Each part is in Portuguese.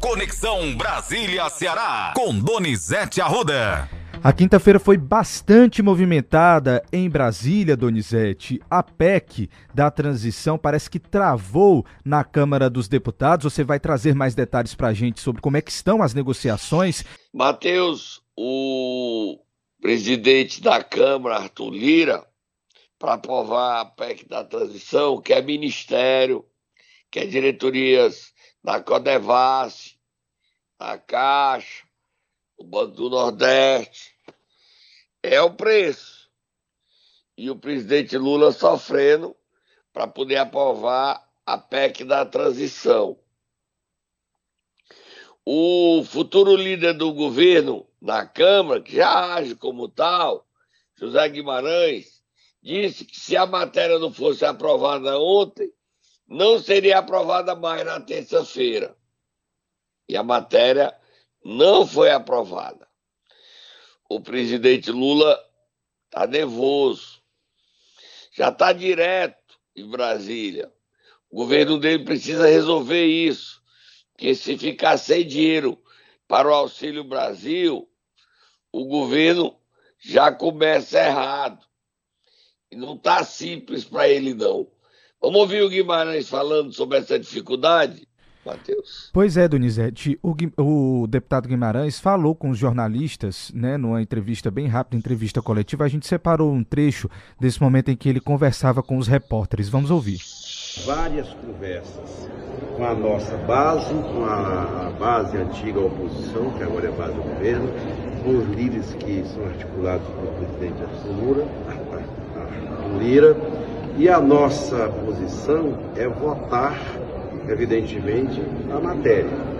Conexão Brasília-Ceará, com Donizete Arruda. A quinta-feira foi bastante movimentada em Brasília, Donizete. A PEC da transição parece que travou na Câmara dos Deputados. Você vai trazer mais detalhes para a gente sobre como é que estão as negociações. Matheus, o presidente da Câmara, Arthur Lira, para aprovar a PEC da transição, quer ministério, quer diretorias da Codevasf, da Caixa, o Banco do Nordeste. É o preço. E o presidente Lula sofrendo para poder aprovar a PEC da transição. O futuro líder do governo na Câmara, que já age como tal, José Guimarães, disse que se a matéria não fosse aprovada ontem, não seria aprovada mais na terça-feira. E a matéria não foi aprovada. O presidente Lula está nervoso. Já está direto em Brasília. O governo dele precisa resolver isso. Porque se ficar sem dinheiro para o Auxílio Brasil, o governo já começa errado. E não está simples para ele, não. Vamos ouvir o Guimarães falando sobre essa dificuldade? Matheus. Pois é, Donizete. O, o, deputado Guimarães falou com os jornalistas, né, numa entrevista bem rápida, entrevista coletiva. A gente separou um trecho desse momento em que ele conversava com os repórteres. Vamos ouvir. Várias conversas com a nossa base, com a, base antiga oposição, que agora é base do governo, com os líderes que são articulados pelo presidente Arthur Lira. E a nossa posição é votar evidentemente, a matéria.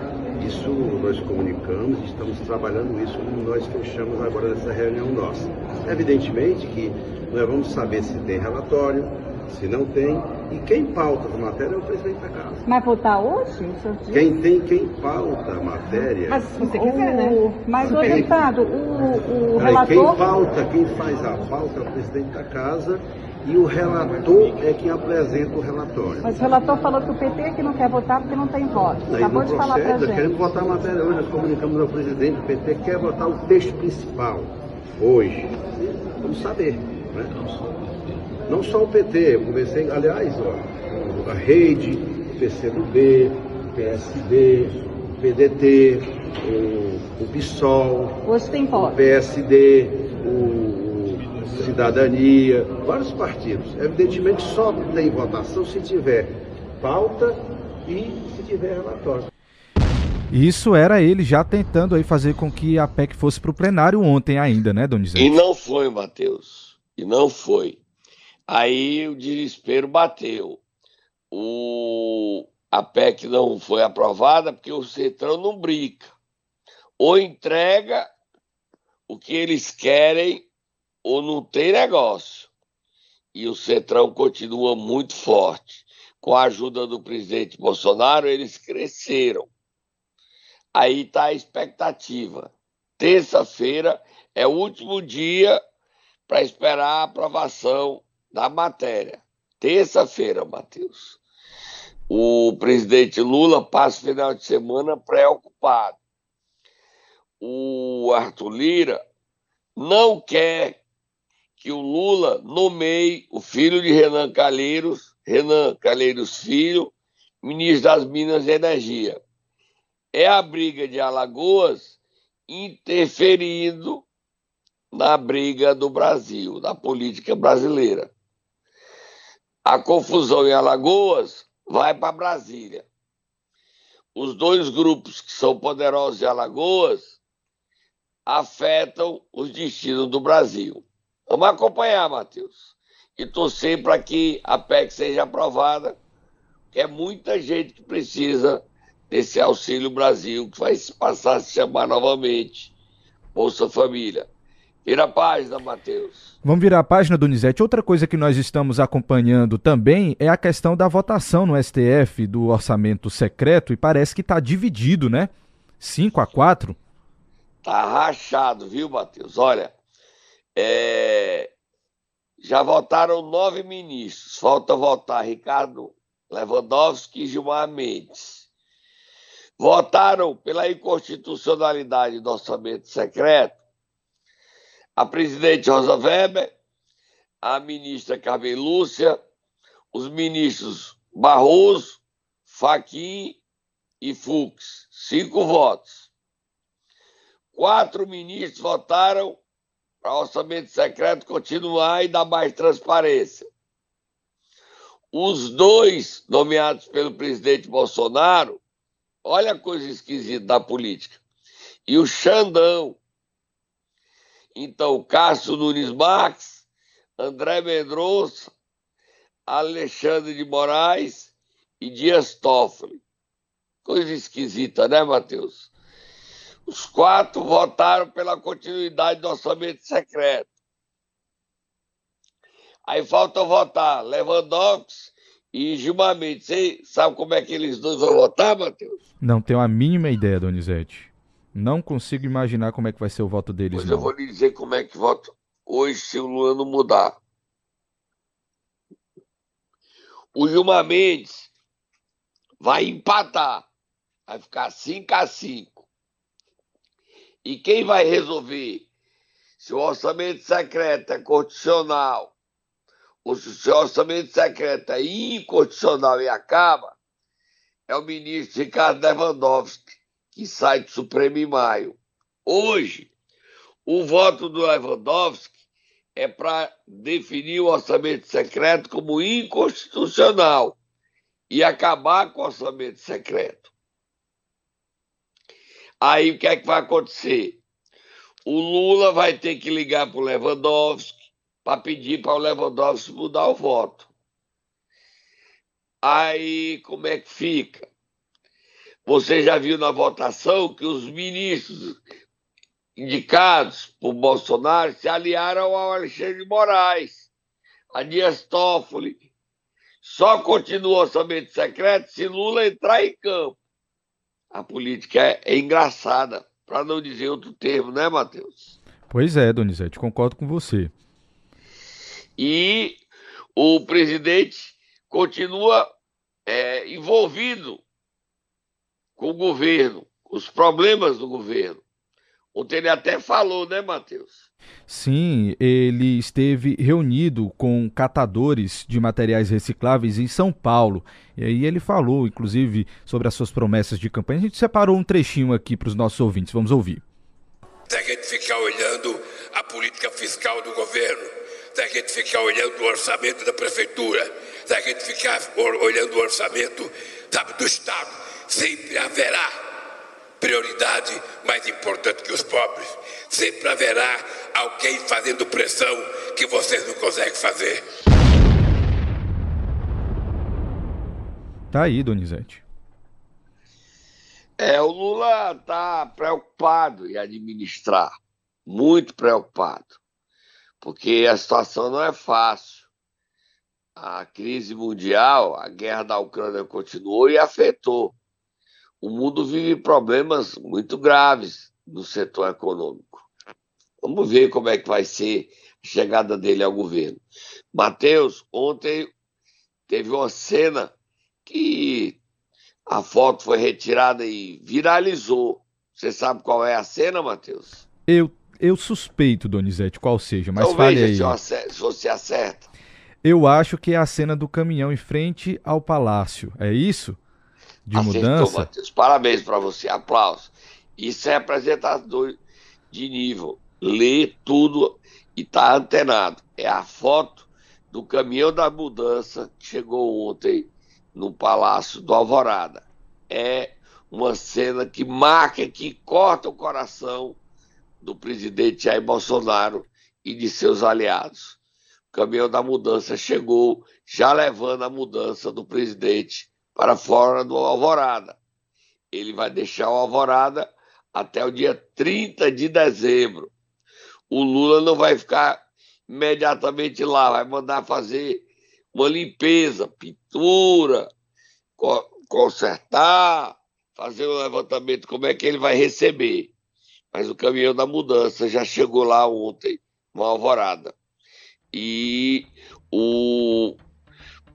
Isso nós comunicamos, estamos trabalhando isso como nós fechamos agora nessa reunião nossa. Evidentemente que nós vamos saber se tem relatório, se não tem, e quem pauta a matéria é o presidente da casa. Mas votar hoje? Quem tem, quem pauta a matéria. Mas se você quiser, né? Mas, o deputado, o, o relator. Quem pauta, quem faz a pauta é o presidente da casa e o relator é quem apresenta o relatório. Mas o relator falou que o PT é que não quer votar porque não tem voto. Acabou de falar para gente. Queremos votar a matéria hoje, nós comunicamos ao presidente, o PT quer votar o texto principal hoje. Vamos saber. Né? Não só o PT, eu conversei, aliás, ó, a rede, o PCdoB, o PSD, o PDT, o, o PSOL, o PSD, o Cidadania, vários partidos. Evidentemente só tem votação se tiver pauta e se tiver relatório. Isso era ele já tentando aí fazer com que a PEC fosse para o plenário ontem ainda, né, Donizete? E não foi, Matheus. E não foi. Aí o desespero bateu. O... A PEC não foi aprovada porque o Centrão não brinca. Ou entrega o que eles querem ou não tem negócio. E o Centrão continua muito forte. Com a ajuda do presidente Bolsonaro, eles cresceram. Aí está a expectativa. Terça-feira é o último dia para esperar a aprovação da matéria. Terça-feira, Matheus. O presidente Lula passa o final de semana preocupado. O Arthur Lira não quer que o Lula nomeie o filho de Renan Calheiros, Renan Calheiros Filho, ministro das Minas e Energia. É a briga de Alagoas interferindo na briga do Brasil, na política brasileira. A confusão em Alagoas vai para Brasília. Os dois grupos que são poderosos em Alagoas afetam os destinos do Brasil. Vamos acompanhar, Matheus. E torcer para que a PEC seja aprovada, que é muita gente que precisa desse Auxílio Brasil, que vai passar a se chamar novamente Bolsa Família. Vira a página, Matheus. Vamos virar a página, Donizete. Outra coisa que nós estamos acompanhando também é a questão da votação no STF do orçamento secreto e parece que está dividido, né? 5 a 4. Tá rachado, viu, Matheus? Olha, é, já votaram nove ministros. Falta votar Ricardo Lewandowski e Gilmar Mendes. votaram pela inconstitucionalidade do orçamento secreto a presidente Rosa Weber, a ministra Carmen Lúcia, os ministros Barroso, Faquim e Fux. Cinco votos. Quatro ministros votaram para o orçamento secreto continuar e dar mais transparência. Os dois nomeados pelo presidente Bolsonaro, olha a coisa esquisita da política, e o Xandão. Então, Cássio Nunes Marques, André Mendonça, Alexandre de Moraes e Dias Toffoli. Coisa esquisita, né, Matheus? Os quatro votaram pela continuidade do orçamento secreto. Aí falta votar Lewandowski e Gilmar Mendes. Você sabe como é que eles dois vão votar, Matheus? Não tenho a mínima ideia, Donizete. Não consigo imaginar como é que vai ser o voto deles. Não. eu vou lhe dizer como é que voto hoje se o Lula não mudar. O Gilmar Mendes vai empatar. Vai ficar 5 a 5. E quem vai resolver se o orçamento secreto é constitucional ou se o orçamento secreto é inconstitucional e acaba é o ministro Ricardo Lewandowski, que sai do Supremo em maio. Hoje, o voto do Lewandowski é para definir o orçamento secreto como inconstitucional e acabar com o orçamento secreto. Aí o que é que vai acontecer? O Lula vai ter que ligar para o Lewandowski para pedir para o Lewandowski mudar o voto. Aí como é que fica? Você já viu na votação que os ministros indicados por Bolsonaro se aliaram ao Alexandre de Moraes, a Dias Toffoli. Só continua o orçamento secreto se Lula entrar em campo. A política é, é engraçada, para não dizer outro termo, né, Matheus? Pois é, Donizete, concordo com você. E o presidente continua é, envolvido com o governo, com os problemas do governo. Ontem ele até falou, né, Matheus? Sim, ele esteve reunido com catadores de materiais recicláveis em São Paulo. E aí ele falou, inclusive, sobre as suas promessas de campanha. A gente separou um trechinho aqui para os nossos ouvintes. Vamos ouvir. Se a gente ficar olhando a política fiscal do governo, se a gente ficar olhando o orçamento da prefeitura, se a gente ficar olhando o orçamento sabe, do Estado, sempre haverá prioridade mais importante que os pobres. Sempre haverá alguém fazendo pressão que vocês não conseguem fazer. Tá aí, Donizete. É, o Lula está preocupado em administrar, muito preocupado, porque a situação não é fácil. A crise mundial, a guerra da Ucrânia continuou e afetou o mundo vive problemas muito graves no setor econômico. Vamos ver como é que vai ser a chegada dele ao governo. Matheus, ontem teve uma cena que a foto foi retirada e viralizou. Você sabe qual é a cena, Matheus? Eu, eu suspeito, Donizete, qual seja, mas então fale veja aí. Se, acerta, se você acerta. Eu acho que é a cena do caminhão em frente ao palácio. É isso? De Acertou, mudança. Matheus. Parabéns para você, aplausos. Isso é apresentador de nível. Lê tudo e tá antenado. É a foto do caminhão da mudança que chegou ontem no Palácio do Alvorada. É uma cena que marca, que corta o coração do presidente Jair Bolsonaro e de seus aliados. O caminhão da mudança chegou já levando a mudança do presidente para fora do Alvorada. Ele vai deixar o Alvorada até o dia 30 de dezembro. O Lula não vai ficar imediatamente lá, vai mandar fazer uma limpeza, pintura, co consertar, fazer um levantamento como é que ele vai receber. Mas o caminhão da mudança já chegou lá ontem, no Alvorada. E o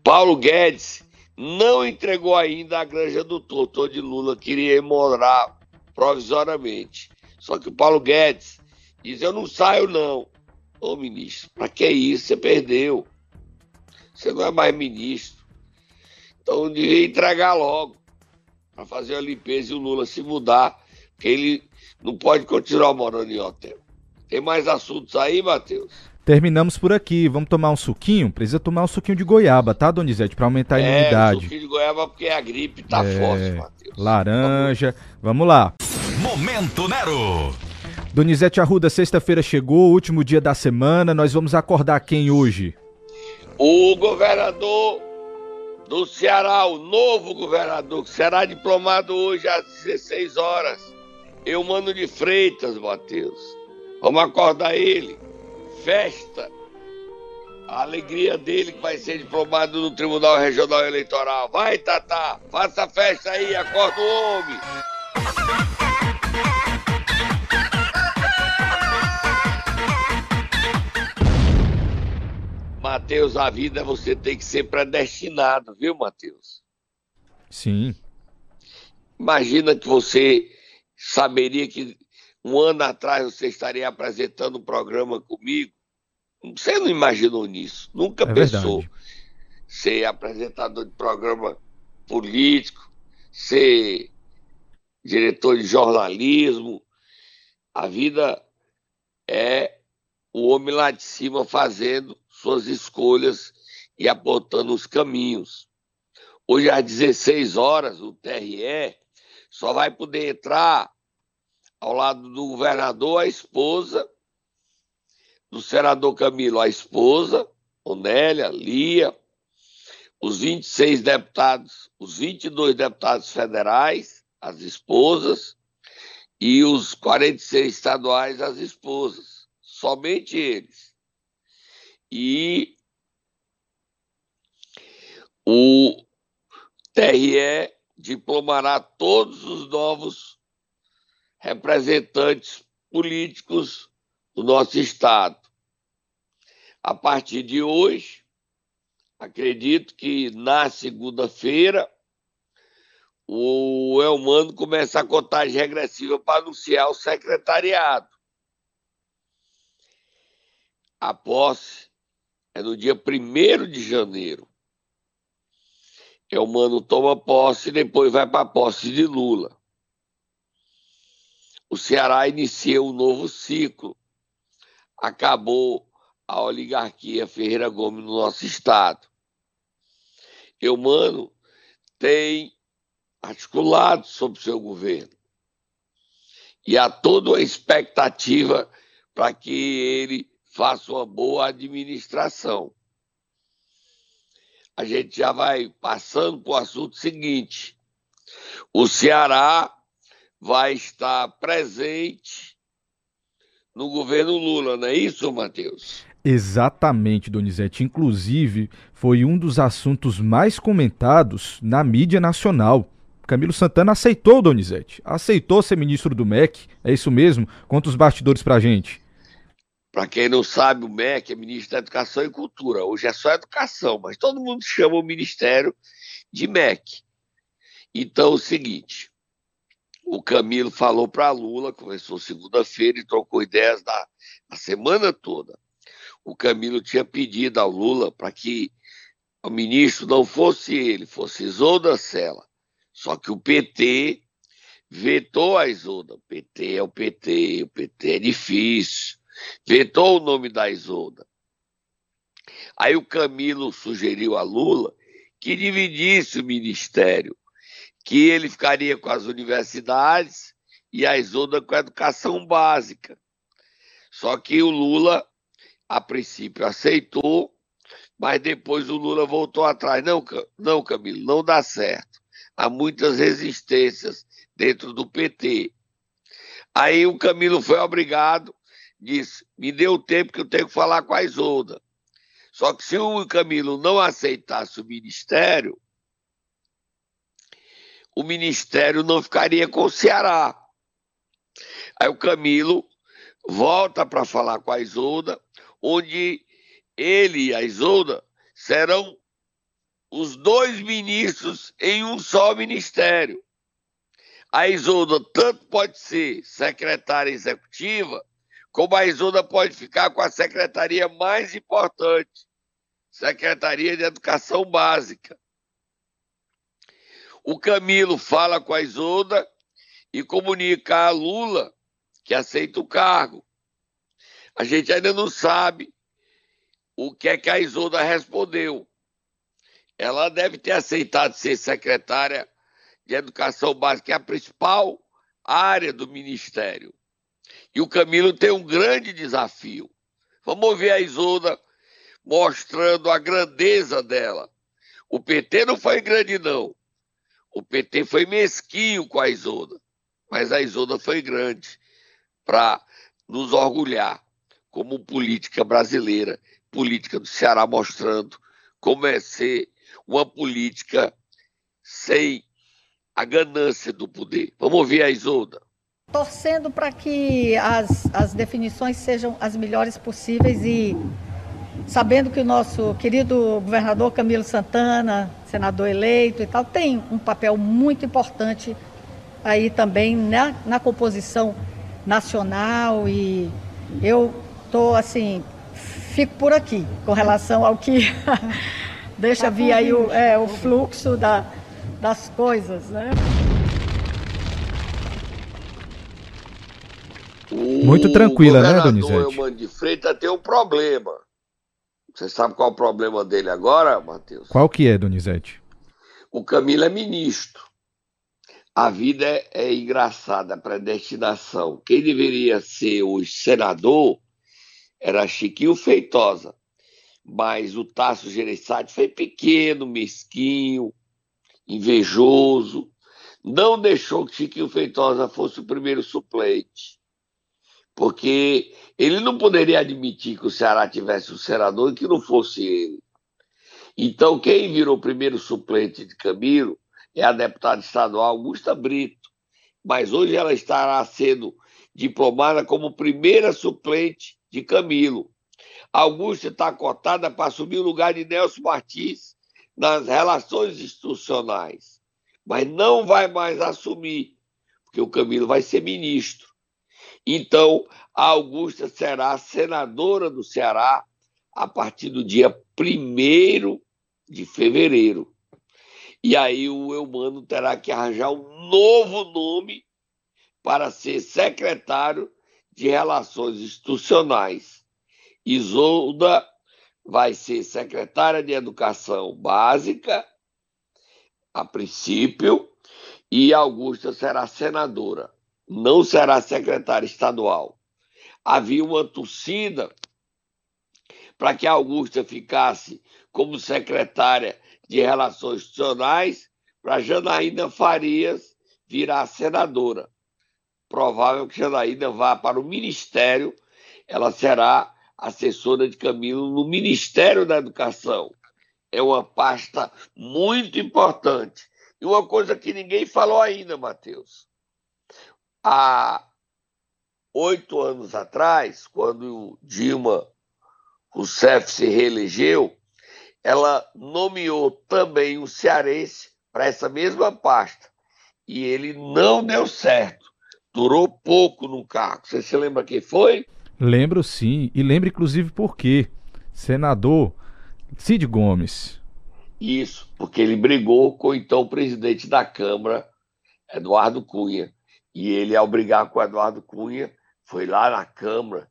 Paulo Guedes não entregou ainda a granja do Torto, onde Lula queria morar provisoriamente. Só que o Paulo Guedes diz: Eu não saio, não. Ô ministro, para que isso? Você perdeu. Você não é mais ministro. Então devia entregar logo para fazer a limpeza e o Lula se mudar, porque ele não pode continuar morando em hotel. Tem mais assuntos aí, Matheus? Terminamos por aqui. Vamos tomar um suquinho? Precisa tomar um suquinho de goiaba, tá, Donizete? Para aumentar a é, imunidade. É, suquinho de goiaba porque a gripe tá é, forte, Matheus. Laranja. Vamos lá. Momento Nero. Donizete Arruda, sexta-feira chegou, último dia da semana. Nós vamos acordar quem hoje? O governador do Ceará, o novo governador, que será diplomado hoje às 16 horas. Eu mando de Freitas, Matheus. Vamos acordar ele festa a alegria dele que vai ser diplomado no Tribunal Regional Eleitoral. Vai, Tata, faça a festa aí, acorda o homem. Mateus, a vida você tem que ser predestinado, viu, Mateus? Sim. Imagina que você saberia que um ano atrás você estaria apresentando um programa comigo você não imaginou nisso, nunca é pensou verdade. ser apresentador de programa político, ser diretor de jornalismo. A vida é o homem lá de cima fazendo suas escolhas e apontando os caminhos. Hoje, às 16 horas, o TRE só vai poder entrar ao lado do governador a esposa do senador Camilo, a esposa, Onélia, Lia, os 26 deputados, os 22 deputados federais, as esposas, e os 46 estaduais, as esposas. Somente eles. E o TRE diplomará todos os novos representantes políticos do nosso Estado. A partir de hoje, acredito que na segunda-feira, o Elmano começa a contagem regressiva para anunciar o secretariado. A posse é no dia 1 de janeiro. Elmano toma posse e depois vai para a posse de Lula. O Ceará inicia um novo ciclo acabou a oligarquia Ferreira Gomes no nosso estado. Eumano tem articulado sobre o seu governo. E há toda uma expectativa para que ele faça uma boa administração. A gente já vai passando para o assunto seguinte. O Ceará vai estar presente no governo Lula, não é isso, Matheus? Exatamente, Donizete. Inclusive, foi um dos assuntos mais comentados na mídia nacional. Camilo Santana aceitou, Donizete. Aceitou ser ministro do MEC. É isso mesmo? Conta os bastidores pra gente. Para quem não sabe, o MEC é Ministro da Educação e Cultura. Hoje é só educação, mas todo mundo chama o ministério de MEC. Então, é o seguinte: o Camilo falou para Lula, começou segunda-feira e trocou ideias da, semana toda. O Camilo tinha pedido ao Lula para que o ministro não fosse ele, fosse Isolda Sela. Só que o PT vetou a Isolda. O PT é o PT, o PT é difícil. Vetou o nome da Isolda. Aí o Camilo sugeriu a Lula que dividisse o ministério que ele ficaria com as universidades e a Isolda com a educação básica. Só que o Lula, a princípio, aceitou, mas depois o Lula voltou atrás. Não, não, Camilo, não dá certo. Há muitas resistências dentro do PT. Aí o Camilo foi obrigado, disse: me dê o tempo que eu tenho que falar com a Isolda. Só que se o Camilo não aceitasse o ministério, o ministério não ficaria com o Ceará. Aí o Camilo volta para falar com a Isolda, onde ele e a Isolda serão os dois ministros em um só ministério. A Isolda tanto pode ser secretária executiva, como a Isolda pode ficar com a secretaria mais importante, Secretaria de Educação Básica. O Camilo fala com a Isolda e comunica a Lula que aceita o cargo. A gente ainda não sabe o que é que a Isolda respondeu. Ela deve ter aceitado ser secretária de Educação Básica, que é a principal área do Ministério. E o Camilo tem um grande desafio. Vamos ver a Isolda mostrando a grandeza dela. O PT não foi grande, não. O PT foi mesquinho com a Isolda, mas a Isolda foi grande para nos orgulhar como política brasileira, política do Ceará, mostrando como é ser uma política sem a ganância do poder. Vamos ouvir a Isolda. Torcendo para que as, as definições sejam as melhores possíveis e sabendo que o nosso querido governador Camilo Santana, senador eleito e tal, tem um papel muito importante aí também na, na composição nacional e eu estou assim, fico por aqui com relação ao que deixa vir aí o, é, o fluxo da, das coisas, né? Muito tranquila, né, Donizete? O de Freitas tem um problema. Você sabe qual é o problema dele agora, Matheus? Qual que é, Donizete? O Camilo é ministro. A vida é, é engraçada, a predestinação. Quem deveria ser o senador era Chiquinho Feitosa. Mas o Tasso Gereissati foi pequeno, mesquinho, invejoso. Não deixou que Chiquinho Feitosa fosse o primeiro suplente porque ele não poderia admitir que o Ceará tivesse um senador e que não fosse ele. Então, quem virou o primeiro suplente de Camilo é a deputada estadual Augusta Brito, mas hoje ela estará sendo diplomada como primeira suplente de Camilo. Augusta está cotada para assumir o lugar de Nelson Martins nas relações institucionais, mas não vai mais assumir, porque o Camilo vai ser ministro. Então, a Augusta será senadora do Ceará a partir do dia 1 de fevereiro. E aí o Eumano terá que arranjar um novo nome para ser secretário de Relações Institucionais. Isolda vai ser secretária de Educação Básica, a princípio, e Augusta será senadora não será secretária estadual. Havia uma torcida para que Augusta ficasse como secretária de Relações Institucionais, para Janaína Farias virar senadora. Provável que Janaína vá para o Ministério, ela será assessora de Camilo no Ministério da Educação. É uma pasta muito importante. E uma coisa que ninguém falou ainda, Matheus há oito anos atrás, quando Dilma Rousseff se reelegeu, ela nomeou também um cearense para essa mesma pasta. E ele não deu certo. Durou pouco no cargo. Você se lembra quem foi? Lembro sim. E lembro inclusive por quê. Senador Cid Gomes. Isso, porque ele brigou com o então presidente da Câmara, Eduardo Cunha. E ele, ao brigar com o Eduardo Cunha, foi lá na Câmara,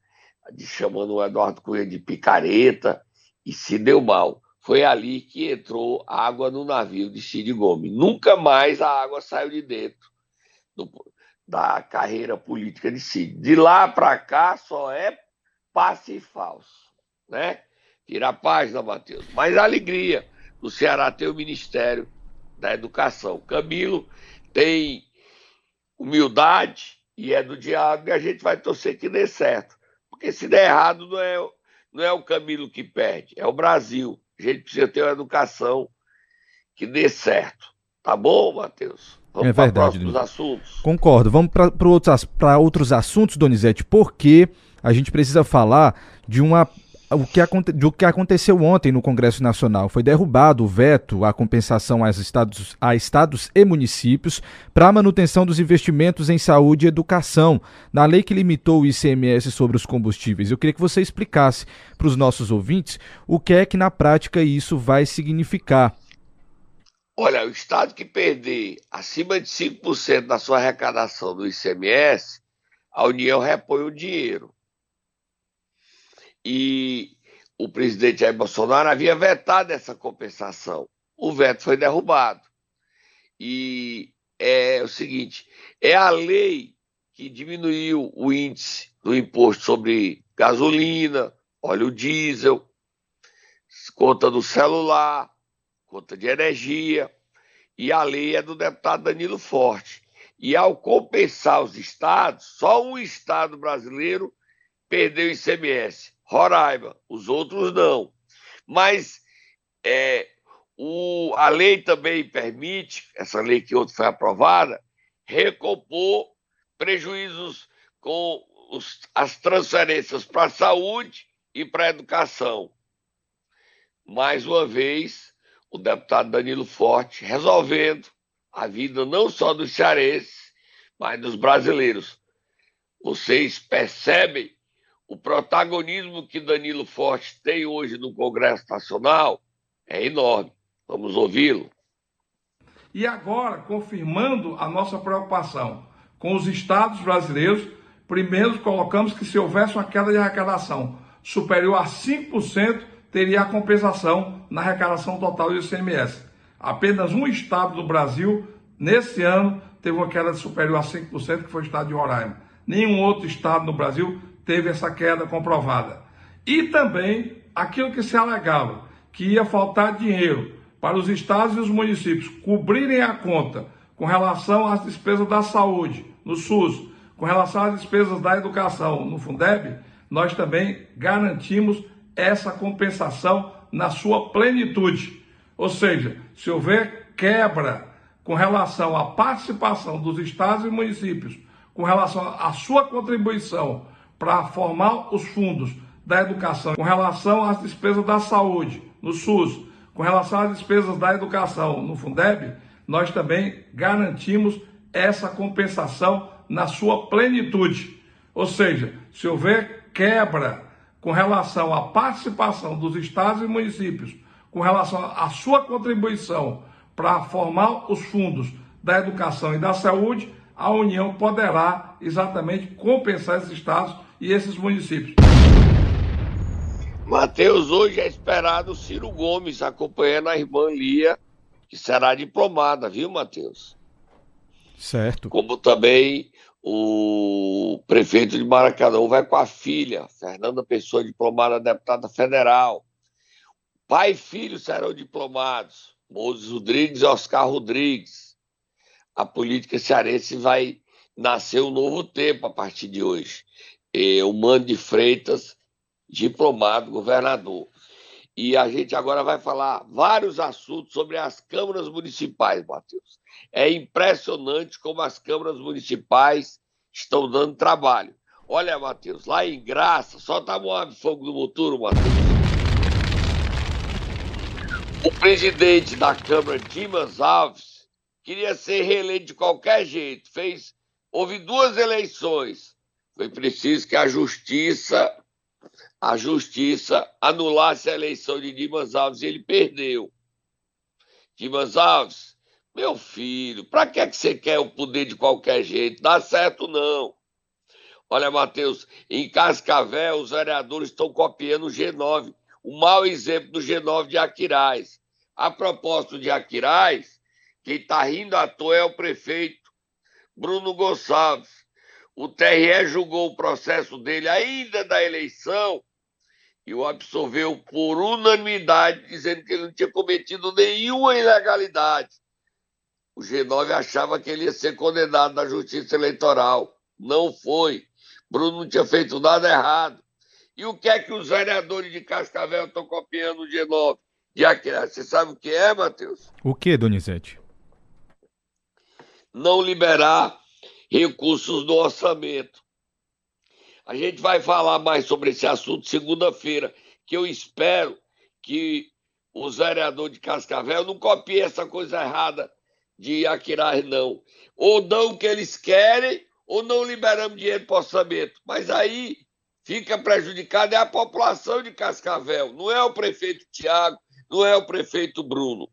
chamando o Eduardo Cunha de picareta, e se deu mal. Foi ali que entrou água no navio de Cid Gomes. Nunca mais a água saiu de dentro do, da carreira política de Cid. De lá para cá só é passe falso. Né? Tira a página, Matheus. Mas a alegria do Ceará ter o Ministério da Educação. Camilo tem humildade e é do diabo, e a gente vai torcer que dê certo. Porque se der errado, não é, não é o Camilo que perde, é o Brasil. A gente precisa ter uma educação que dê certo. Tá bom, Matheus? Vamos é para próximos assuntos. Concordo. Vamos para outros, outros assuntos, Donizete, porque a gente precisa falar de uma o que, do que aconteceu ontem no Congresso Nacional. Foi derrubado o veto à compensação aos estados, a estados e municípios para a manutenção dos investimentos em saúde e educação, na lei que limitou o ICMS sobre os combustíveis. Eu queria que você explicasse para os nossos ouvintes o que é que na prática isso vai significar. Olha, o estado que perder acima de 5% da sua arrecadação do ICMS, a União repõe o dinheiro e o presidente Jair Bolsonaro havia vetado essa compensação. O veto foi derrubado. E é o seguinte: é a lei que diminuiu o índice do imposto sobre gasolina, óleo diesel, conta do celular, conta de energia, e a lei é do deputado Danilo Forte. E ao compensar os estados, só um estado brasileiro perdeu ICMS. Roraima, os outros não. Mas é, o, a lei também permite, essa lei que ontem foi aprovada, recompor prejuízos com os, as transferências para a saúde e para a educação. Mais uma vez, o deputado Danilo Forte resolvendo a vida não só dos cearenses, mas dos brasileiros. Vocês percebem o protagonismo que Danilo Forte tem hoje no Congresso Nacional é enorme. Vamos ouvi-lo. E agora, confirmando a nossa preocupação com os estados brasileiros, primeiro colocamos que se houvesse uma queda de arrecadação superior a 5%, teria a compensação na arrecadação total do ICMS. Apenas um estado do Brasil, nesse ano, teve uma queda superior a 5%, que foi o estado de Roraima. Nenhum outro estado no Brasil teve essa queda comprovada. E também aquilo que se alegava, que ia faltar dinheiro para os estados e os municípios cobrirem a conta com relação às despesas da saúde, no SUS, com relação às despesas da educação, no Fundeb, nós também garantimos essa compensação na sua plenitude. Ou seja, se houver quebra com relação à participação dos estados e municípios, com relação à sua contribuição para formar os fundos da educação com relação às despesas da saúde no SUS, com relação às despesas da educação no Fundeb, nós também garantimos essa compensação na sua plenitude. Ou seja, se houver quebra com relação à participação dos estados e municípios, com relação à sua contribuição para formar os fundos da educação e da saúde, a União poderá exatamente compensar esses estados e esses municípios. Mateus, hoje é esperado Ciro Gomes acompanhando a irmã Lia, que será diplomada, viu, Mateus? Certo. Como também o prefeito de Maracanã vai com a filha, Fernanda Pessoa, diplomada deputada federal. Pai e filho serão diplomados, Moses Rodrigues e Oscar Rodrigues. A política cearense vai nascer um novo tempo a partir de hoje o Mano de Freitas, diplomado, governador. E a gente agora vai falar vários assuntos sobre as câmaras municipais, Matheus. É impressionante como as câmaras municipais estão dando trabalho. Olha, Matheus, lá em Graça, só tá um fogo do motor, Matheus. O presidente da Câmara, Dimas Alves, queria ser reeleito de qualquer jeito. Fez, houve duas eleições foi preciso que a justiça a justiça anulasse a eleição de Dimas Alves e ele perdeu. Dimas Alves, meu filho, para que, é que você quer o poder de qualquer jeito? Dá certo não. Olha, Matheus, em Cascavel os vereadores estão copiando o G9, o mau exemplo do G9 de Aquiraz. A propósito de Aquiraz, quem está rindo à toa é o prefeito Bruno Gonçalves o TRE julgou o processo dele ainda da eleição e o absolveu por unanimidade, dizendo que ele não tinha cometido nenhuma ilegalidade. O G9 achava que ele ia ser condenado na justiça eleitoral. Não foi. Bruno não tinha feito nada errado. E o que é que os vereadores de Cascavel estão copiando o G9? Já que você sabe o que é, Matheus? O que, Donizete? Não liberar recursos do orçamento. A gente vai falar mais sobre esse assunto segunda-feira. que eu espero que os vereadores de Cascavel não copiem essa coisa errada de Aquiraz, não. Ou dão o que eles querem, ou não liberamos dinheiro para orçamento. Mas aí fica prejudicada é a população de Cascavel, não é o prefeito Tiago, não é o prefeito Bruno.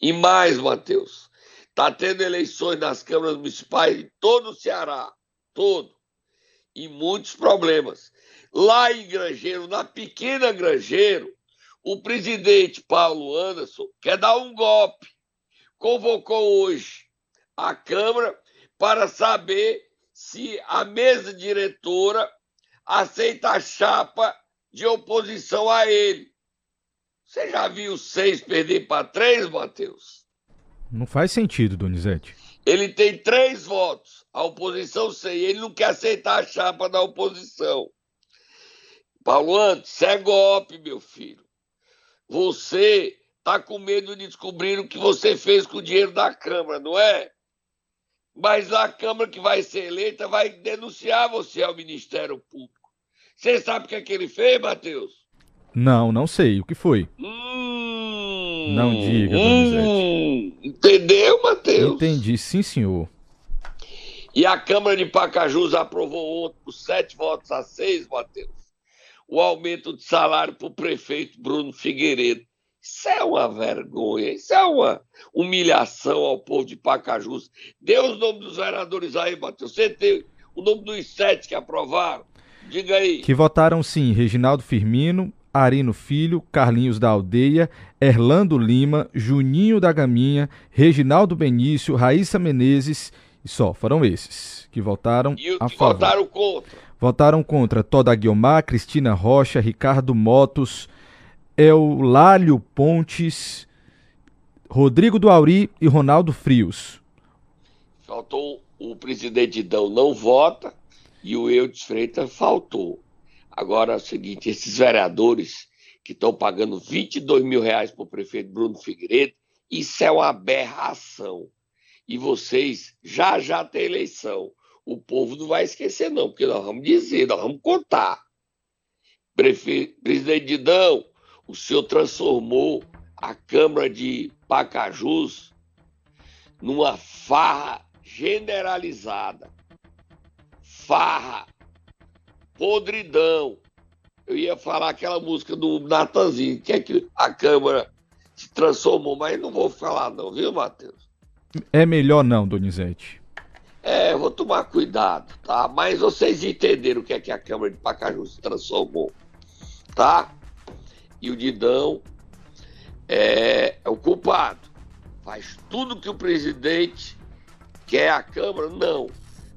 E mais, Matheus, está tendo eleições nas câmaras municipais em todo o Ceará, todo, e muitos problemas. Lá em Grangeiro, na pequena Grangeiro, o presidente Paulo Anderson quer dar um golpe. Convocou hoje a Câmara para saber se a mesa diretora aceita a chapa de oposição a ele. Você já viu seis perder para três, Matheus? Não faz sentido, Donizete. Ele tem três votos, a oposição sem. Ele não quer aceitar a chapa da oposição. Paulo Antes, isso é golpe, meu filho. Você está com medo de descobrir o que você fez com o dinheiro da Câmara, não é? Mas a Câmara que vai ser eleita vai denunciar você ao Ministério Público. Você sabe o que, é que ele fez, Matheus? Não, não sei. O que foi? Hum, não diga, Donizete. Hum, entendeu, Matheus? Entendi, sim, senhor. E a Câmara de Pacajus aprovou ontem, por sete votos a seis, Matheus, o aumento de salário para o prefeito Bruno Figueiredo. Isso é uma vergonha, isso é uma humilhação ao povo de Pacajus. Dê os nomes dos vereadores aí, Matheus. Você tem o nome dos sete que aprovaram? Diga aí. Que votaram sim, Reginaldo Firmino, Arino Filho, Carlinhos da Aldeia, Erlando Lima, Juninho da Gaminha, Reginaldo Benício, Raíssa Menezes e só, foram esses que votaram e a que favor. votaram contra? Votaram contra Toda Guiomar, Cristina Rocha, Ricardo Motos, Eulálio Pontes, Rodrigo do Auri e Ronaldo Frios. Faltou o presidente Dão não vota e o Eudes Freitas faltou. Agora é o seguinte, esses vereadores que estão pagando 22 mil reais para o prefeito Bruno Figueiredo, isso é uma aberração. E vocês já já tem eleição. O povo não vai esquecer, não, porque nós vamos dizer, nós vamos contar. Prefe... Presidente Didão, o senhor transformou a Câmara de Pacajus numa farra generalizada. Farra podridão. Eu ia falar aquela música do Natanzinho, que é que a Câmara se transformou, mas não vou falar não, viu, Matheus? É melhor não, Donizete. É, vou tomar cuidado, tá? Mas vocês entenderam o que é que a Câmara de Pacaju se transformou, tá? E o Didão é, é o culpado. Faz tudo que o presidente quer a Câmara? Não.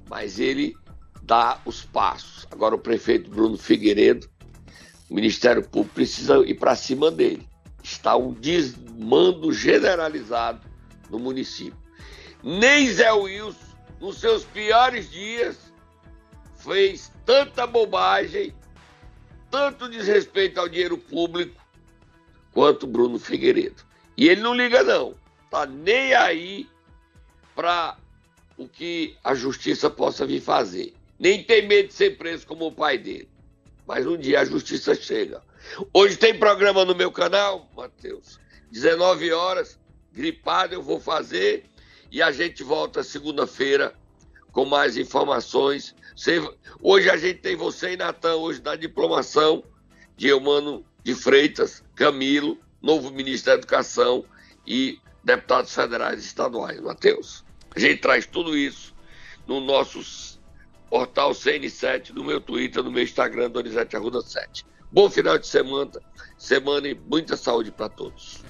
Mas ele dar os passos. Agora o prefeito Bruno Figueiredo, o Ministério Público precisa ir para cima dele. Está um desmando generalizado no município. Nem Zé Wilson, nos seus piores dias, fez tanta bobagem, tanto desrespeito ao dinheiro público, quanto Bruno Figueiredo. E ele não liga, não. Tá nem aí para o que a justiça possa vir fazer nem tem medo de ser preso como o pai dele. Mas um dia a justiça chega. Hoje tem programa no meu canal, Matheus. 19 horas, gripado eu vou fazer e a gente volta segunda-feira com mais informações. Hoje a gente tem você e Natan, hoje na diplomação de Eumano de Freitas, Camilo, novo ministro da Educação e deputados federais e estaduais. Matheus, a gente traz tudo isso no nossos portal CN7, no meu Twitter, no meu Instagram, Donizete Arruda 7. Bom final de semana, semana e muita saúde para todos.